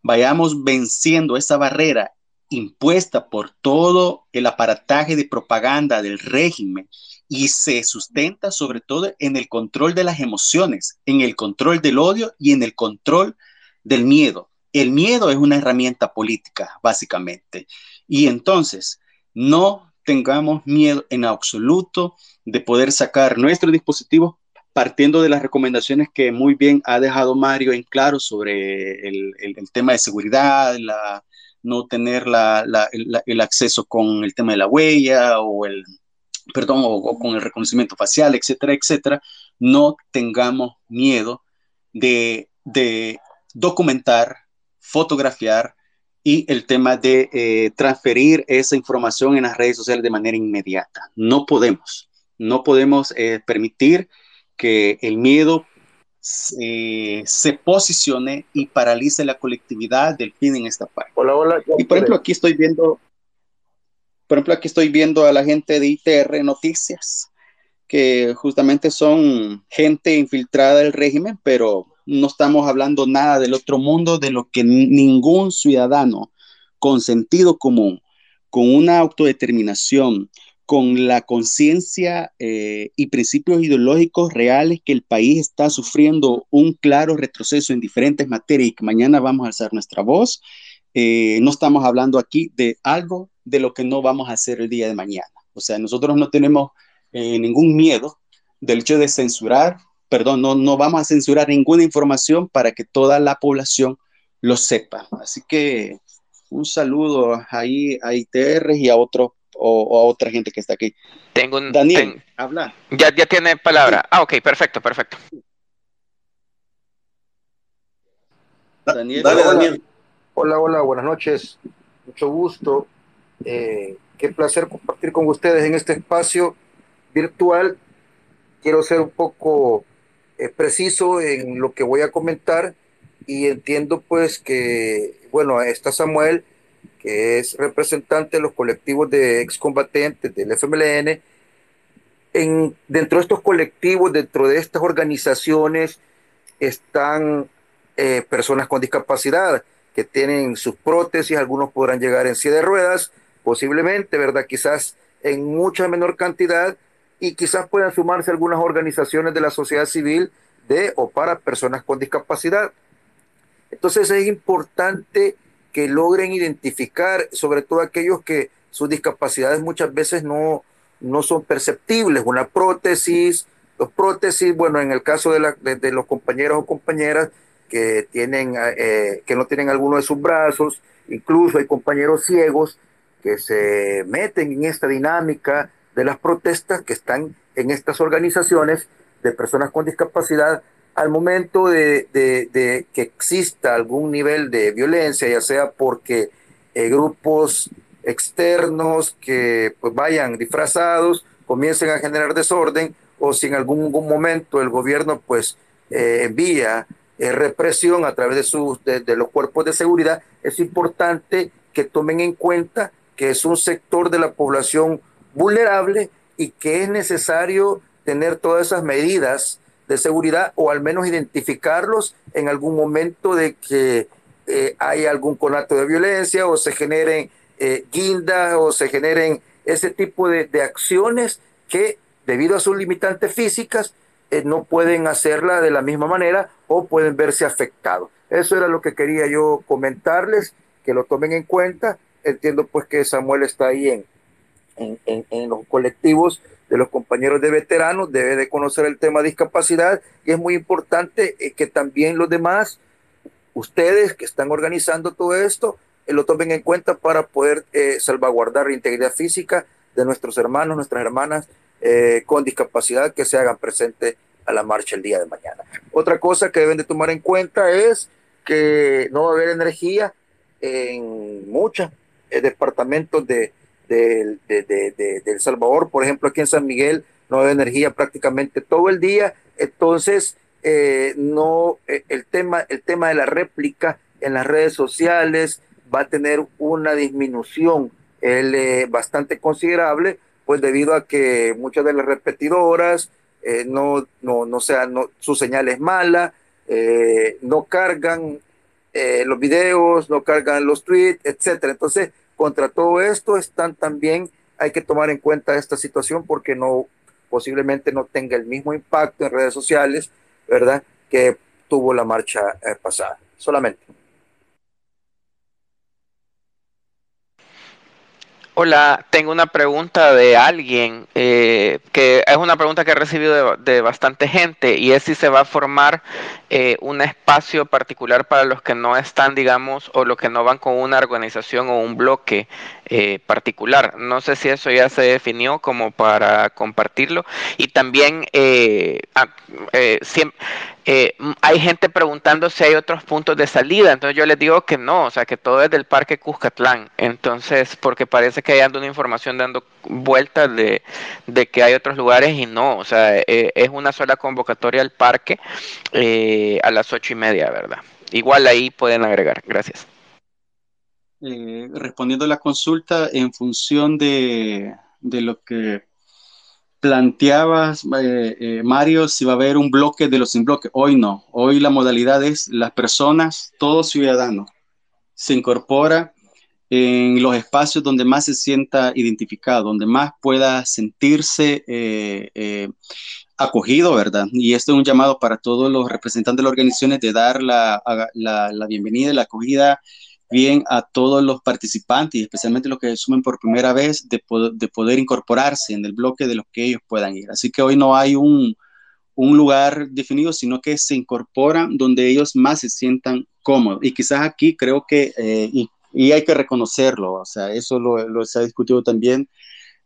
vayamos venciendo esa barrera impuesta por todo el aparataje de propaganda del régimen y se sustenta sobre todo en el control de las emociones, en el control del odio y en el control del miedo. El miedo es una herramienta política, básicamente. Y entonces, no tengamos miedo en absoluto de poder sacar nuestros dispositivos partiendo de las recomendaciones que muy bien ha dejado Mario en claro sobre el, tema de seguridad, la, no tener el, acceso con el tema de la huella o el, perdón, o, con el reconocimiento facial, etcétera, etcétera, no tengamos miedo de, documentar, fotografiar y el tema de eh, transferir esa información en las redes sociales de manera inmediata. No podemos, no podemos eh, permitir que el miedo eh, se posicione y paralice la colectividad del fin en esta parte. y por ejemplo, aquí estoy viendo, por ejemplo, aquí estoy viendo a la gente de ITR Noticias, que justamente son gente infiltrada del régimen, pero no estamos hablando nada del otro mundo, de lo que ningún ciudadano con sentido común, con una autodeterminación, con la conciencia eh, y principios ideológicos reales que el país está sufriendo un claro retroceso en diferentes materias y que mañana vamos a alzar nuestra voz. Eh, no estamos hablando aquí de algo de lo que no vamos a hacer el día de mañana. O sea, nosotros no tenemos eh, ningún miedo del hecho de censurar, perdón, no, no vamos a censurar ninguna información para que toda la población lo sepa. Así que un saludo ahí a ITR y a otro o, a otra gente que está aquí. Tengo un Daniel, habla. Ya, ya tiene palabra. Ah, ok, perfecto, perfecto. Daniel, Dale, Daniel. Hola, hola, buenas noches. Mucho gusto. Eh, qué placer compartir con ustedes en este espacio virtual. Quiero ser un poco eh, preciso en lo que voy a comentar y entiendo pues que, bueno, está Samuel, que es representante de los colectivos de excombatientes del FMLN. En, dentro de estos colectivos, dentro de estas organizaciones, están eh, personas con discapacidad que tienen sus prótesis, algunos podrán llegar en silla de ruedas, posiblemente, ¿verdad? Quizás en mucha menor cantidad y quizás puedan sumarse algunas organizaciones de la sociedad civil de o para personas con discapacidad. Entonces es importante que logren identificar, sobre todo aquellos que sus discapacidades muchas veces no, no son perceptibles, una prótesis, los prótesis, bueno, en el caso de, la, de, los compañeros o compañeras que, tienen, eh, que no tienen alguno de sus brazos, incluso hay compañeros ciegos que se meten en esta dinámica de las protestas que están en estas organizaciones de personas con discapacidad al momento de, que exista algún nivel de violencia, ya sea porque eh, grupos externos que pues, vayan disfrazados comiencen a generar desorden o si en algún, momento el gobierno pues eh, envía eh, represión a través de, sus, de, de los cuerpos de seguridad, es importante que tomen en cuenta que es un sector de la población vulnerable y que es necesario tener todas esas medidas de seguridad o al menos identificarlos en algún momento de que eh, hay algún conato de violencia o se generen eh, guindas o se generen ese tipo de, acciones que debido a sus limitantes físicas eh, no pueden hacerla de la misma manera o pueden verse afectados. Eso era lo que quería yo comentarles, que lo tomen en cuenta. Entiendo pues que Samuel está ahí en, en, en los colectivos de los compañeros de veteranos, debe de conocer el tema de discapacidad y es muy importante eh, que también los demás, ustedes que están organizando todo esto, eh, lo tomen en cuenta para poder eh, salvaguardar la integridad física de nuestros hermanos, nuestras hermanas con discapacidad que se hagan presentes a la marcha el día de mañana. Otra cosa que deben de tomar en cuenta es que no va a haber energía en muchos departamentos de, de, de, El Salvador, por ejemplo, aquí en San Miguel no hay energía prácticamente todo el día, entonces eh, no eh, el tema el tema de la réplica en las redes sociales va a tener una disminución eh, bastante considerable, pues debido a que muchas de las repetidoras no, no, no sea, no, su señal es mala, no cargan los videos, no cargan los tweets, etcétera. Entonces, contra todo esto están también, hay que tomar en cuenta esta situación porque no, posiblemente no tenga el mismo impacto en redes sociales, ¿verdad? Que tuvo la marcha eh, pasada. Solamente. Hola, tengo una pregunta de alguien eh, que es una pregunta que he recibido de, bastante gente y es si se va a formar eh, un espacio particular para los que no están, digamos, o los que no van con una organización o un bloque eh, particular. No sé si eso ya se definió como para compartirlo. Y también ah, siempre, eh, hay gente preguntando si hay otros puntos de salida, entonces yo les digo que no, o sea, que todo es del Parque Cuscatlán, entonces, porque parece que hay una información dando vueltas de, que hay otros lugares y no, o sea, eh, es una sola convocatoria al parque eh, a las ocho y media, ¿verdad? Igual ahí pueden agregar, gracias. respondiendo a la consulta, en función de, de lo que planteabas, eh, eh, Mario, si va a haber un bloque de los sin bloque. Hoy no. Hoy la modalidad es las personas, todo ciudadano, se incorpora en los espacios donde más se sienta identificado, donde más pueda sentirse eh, acogido, ¿verdad? Y esto es un llamado para todos los representantes de las organizaciones de dar la, la, la bienvenida, la acogida bien a todos los participantes y especialmente los que sumen por primera vez de, de poder incorporarse en el bloque de los que ellos puedan ir. Así que hoy no hay un, un lugar definido, sino que se incorporan donde ellos más se sientan cómodos. Y quizás aquí creo que, eh, y, hay que reconocerlo, o sea, eso lo, lo se ha discutido también,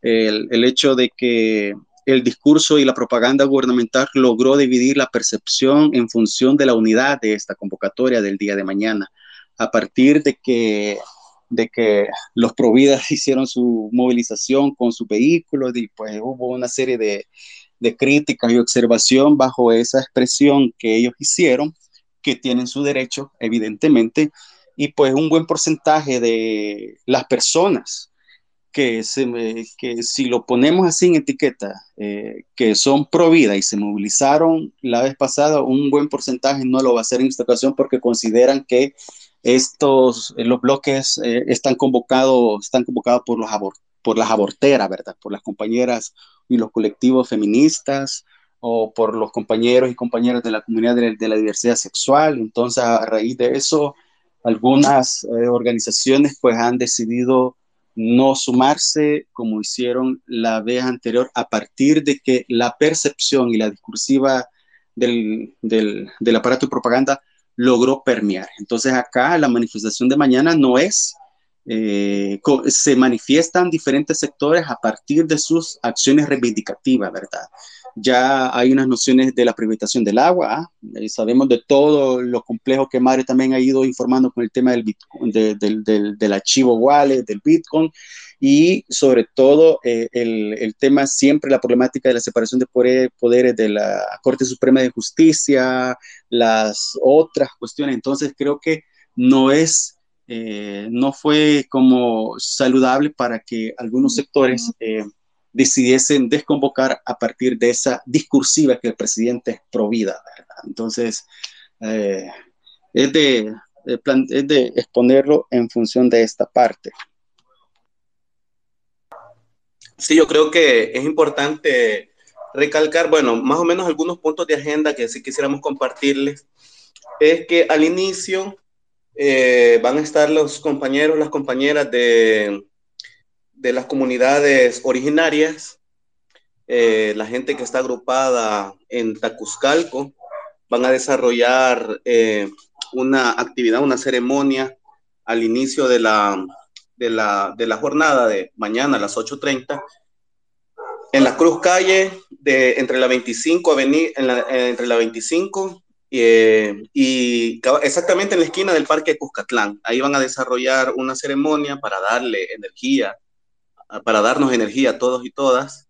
el, el, hecho de que el discurso y la propaganda gubernamental logró dividir la percepción en función de la unidad de esta convocatoria del día de mañana. A partir de que de que los Providas hicieron su movilización con sus vehículos y pues hubo una serie de, de crítica y observación bajo esa expresión que ellos hicieron, que tienen su derecho, evidentemente, y pues un buen porcentaje de las personas que, se, que si lo ponemos así en etiqueta, eh, que son pro vida y se movilizaron la vez pasada, un buen porcentaje no lo va a hacer en esta ocasión porque consideran que estos, los bloques eh, están convocados, están convocados por, los por las aborteras, ¿verdad? Por las compañeras y los colectivos feministas o por los compañeros y compañeras de la comunidad de, la diversidad sexual. Entonces, a raíz de eso, algunas eh, organizaciones pues han decidido no sumarse como hicieron la vez anterior a partir de que la percepción y la discursiva del, del, aparato de propaganda logró permear. Entonces acá la manifestación de mañana no es eh, se manifiestan diferentes sectores a partir de sus acciones reivindicativas, ¿verdad? Ya hay unas nociones de la privatización del agua, ¿ah? eh, sabemos de todo lo complejo que Mario también ha ido informando con el tema del, Bitcoin, del, del, del, archivo wallet, del Bitcoin, y sobre todo eh, el, el, tema siempre, la problemática de la separación de poderes de la Corte Suprema de Justicia, las otras cuestiones. Entonces creo que no es eh, no fue como saludable para que algunos sectores decidiesen desconvocar a partir de esa discursiva que el presidente provida. Entonces, eh, es, de, es de exponerlo en función de esta parte. Sí, yo creo que es importante recalcar, bueno, más o menos algunos puntos de agenda que sí quisiéramos compartirles. Es que al inicio eh, van a estar los compañeros, las compañeras de, de las comunidades originarias, eh, la gente que está agrupada en Tacuzcalco, van a desarrollar eh, una actividad, una ceremonia al inicio de la, de la, de la jornada de mañana a las 8.30 en la Cruz Calle de entre la 25 avenida, entre la 25 eh, y exactamente en la esquina del Parque Cuscatlán. Ahí van a desarrollar una ceremonia para darle energía, para darnos energía a todos y todas.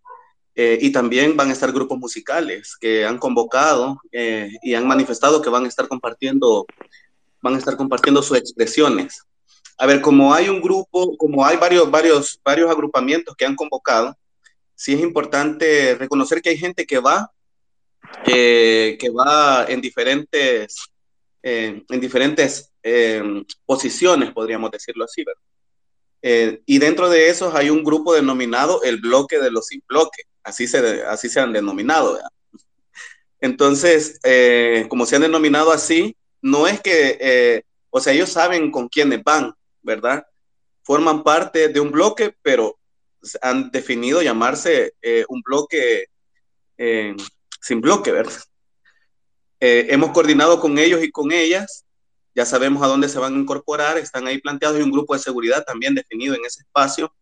Eh, y también van a estar grupos musicales que han convocado eh, y han manifestado que van a estar compartiendo, van a estar compartiendo sus expresiones. A ver, como hay un grupo, como hay varios, varios, varios agrupamientos que han convocado, sí es importante reconocer que hay gente que va que, va en diferentes, eh, en diferentes posiciones, podríamos decirlo así, ¿verdad? Eh, y dentro de esos hay un grupo denominado el bloque de los sin bloque, así se, así se han denominado. Entonces, como se han denominado así, no es que, o sea, ellos saben con quiénes van, ¿verdad? Forman parte de un bloque, pero han definido llamarse un bloque sin bloque, ¿verdad? Eh, hemos coordinado con ellos y con ellas, ya sabemos a dónde se van a incorporar, están ahí planteados y un grupo de seguridad también definido en ese espacio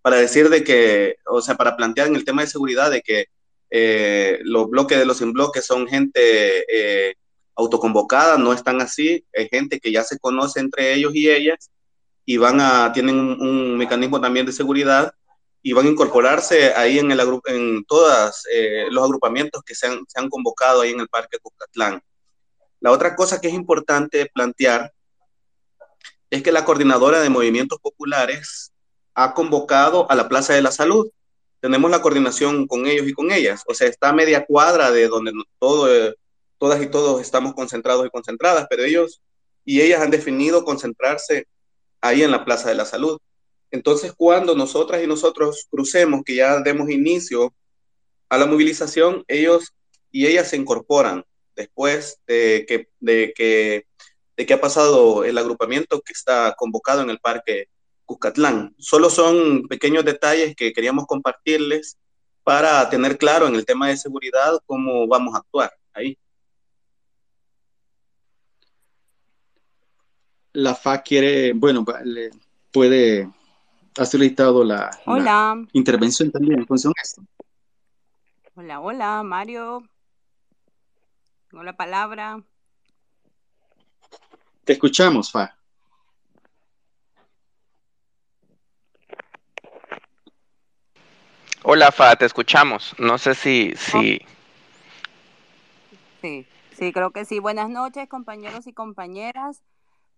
para decir de que, o sea, para plantear en el tema de seguridad de que eh, los bloques de los sin bloques son gente eh, autoconvocada, no están así, es gente que ya se conoce entre ellos y ellas y van a, tienen un, un mecanismo también de seguridad y van a incorporarse ahí en, el, en todos eh, los agrupamientos que se han, se han, convocado ahí en el Parque Cuscatlán. La otra cosa que es importante plantear es que la coordinadora de movimientos populares ha convocado a la Plaza de la Salud. Tenemos la coordinación con ellos y con ellas. O sea, está a media cuadra de donde todo, todas y todos estamos concentrados y concentradas, pero ellos y ellas han definido concentrarse ahí en la Plaza de la Salud. Entonces, cuando nosotras y nosotros crucemos, que ya demos inicio a la movilización, ellos y ellas se incorporan después de que, de que de qué ha pasado el agrupamiento que está convocado en el Parque Cuscatlán. Solo son pequeños detalles que queríamos compartirles para tener claro en el tema de seguridad cómo vamos a actuar ahí. La FA quiere, bueno, le puede, ha solicitado la, hola. intervención también en función de esto. Hola, hola, Mario. Tengo la palabra. Te escuchamos, Fa. Hola, Fa, te escuchamos. No sé si, si... Sí, sí, creo que sí. Buenas noches, compañeros y compañeras.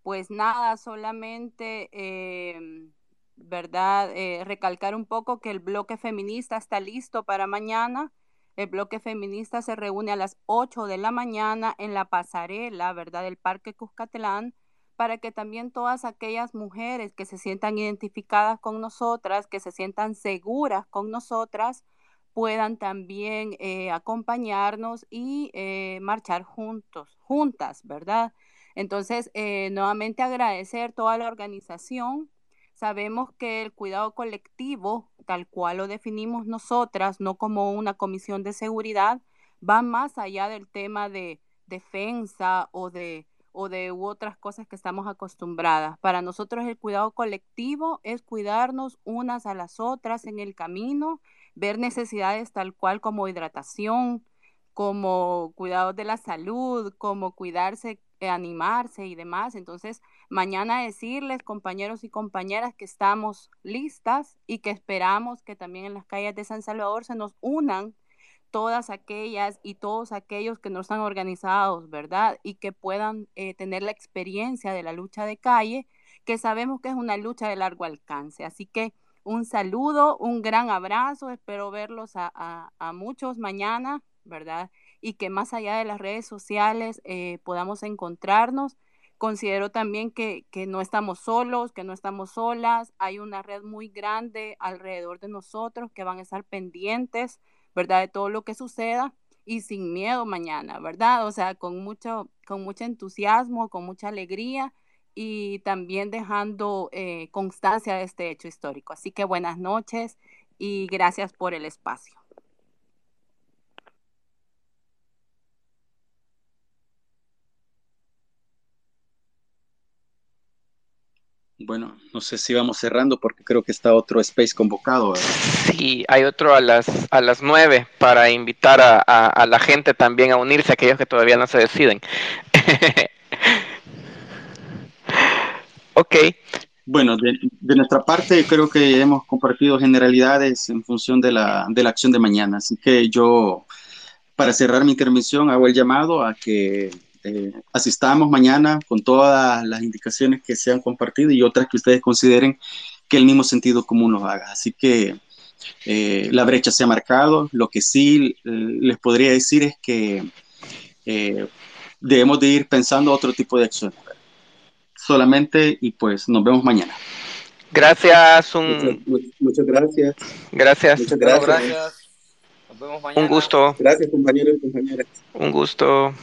Pues nada, solamente, em, ¿verdad? Eh, recalcar un poco que el bloque feminista está listo para mañana. El bloque feminista se reúne a las 8 de la mañana en la pasarela, ¿verdad? Del Parque Cuscatlán para que también todas aquellas mujeres que se sientan identificadas con nosotras, que se sientan seguras con nosotras, puedan también eh, acompañarnos y eh, marchar juntos, juntas, ¿verdad? Entonces, eh, nuevamente agradecer toda la organización. Sabemos que el cuidado colectivo, tal cual lo definimos nosotras, no como una comisión de seguridad, va más allá del tema de defensa o de o de otras cosas que estamos acostumbradas. Para nosotros el cuidado colectivo es cuidarnos unas a las otras en el camino, ver necesidades tal cual como hidratación, como cuidados de la salud, como cuidarse, animarse y demás. Entonces, mañana decirles, compañeros y compañeras, que estamos listas y que esperamos que también en las calles de San Salvador se nos unan todas aquellas y todos aquellos que no están organizados, ¿verdad? Y que puedan eh, tener la experiencia de la lucha de calle, que sabemos que es una lucha de largo alcance. Así que un saludo, un gran abrazo, espero verlos a, muchos mañana, ¿verdad? Y que más allá de las redes sociales eh, podamos encontrarnos. Considero también que, que no estamos solos, que no estamos solas, hay una red muy grande alrededor de nosotros que van a estar pendientes ¿verdad? De todo lo que suceda y sin miedo mañana, ¿verdad? O sea, con mucho, con mucho entusiasmo, con mucha alegría y también dejando eh, constancia de este hecho histórico. Así que buenas noches y gracias por el espacio. Bueno, no sé si vamos cerrando porque creo que está otro space convocado. Sí, hay otro a las a las nueve para invitar a, la gente también a unirse, aquellos que todavía no se deciden. ok. Bueno, de, nuestra parte creo que hemos compartido generalidades en función de la, de la acción de mañana. Así que yo, para cerrar mi intervención, hago el llamado a que eh, asistamos mañana con todas las indicaciones que se han compartido y otras que ustedes consideren que el mismo sentido común los haga. Así que eh, la brecha se ha marcado. Lo que sí eh, les podría decir es que debemos de ir pensando otro tipo de acciones. Solamente y pues nos vemos mañana. Gracias. Muchas, gracias. Gracias. Muchas gracias. Nos vemos mañana. Un gusto. Gracias compañeros y compañeras. Un gusto.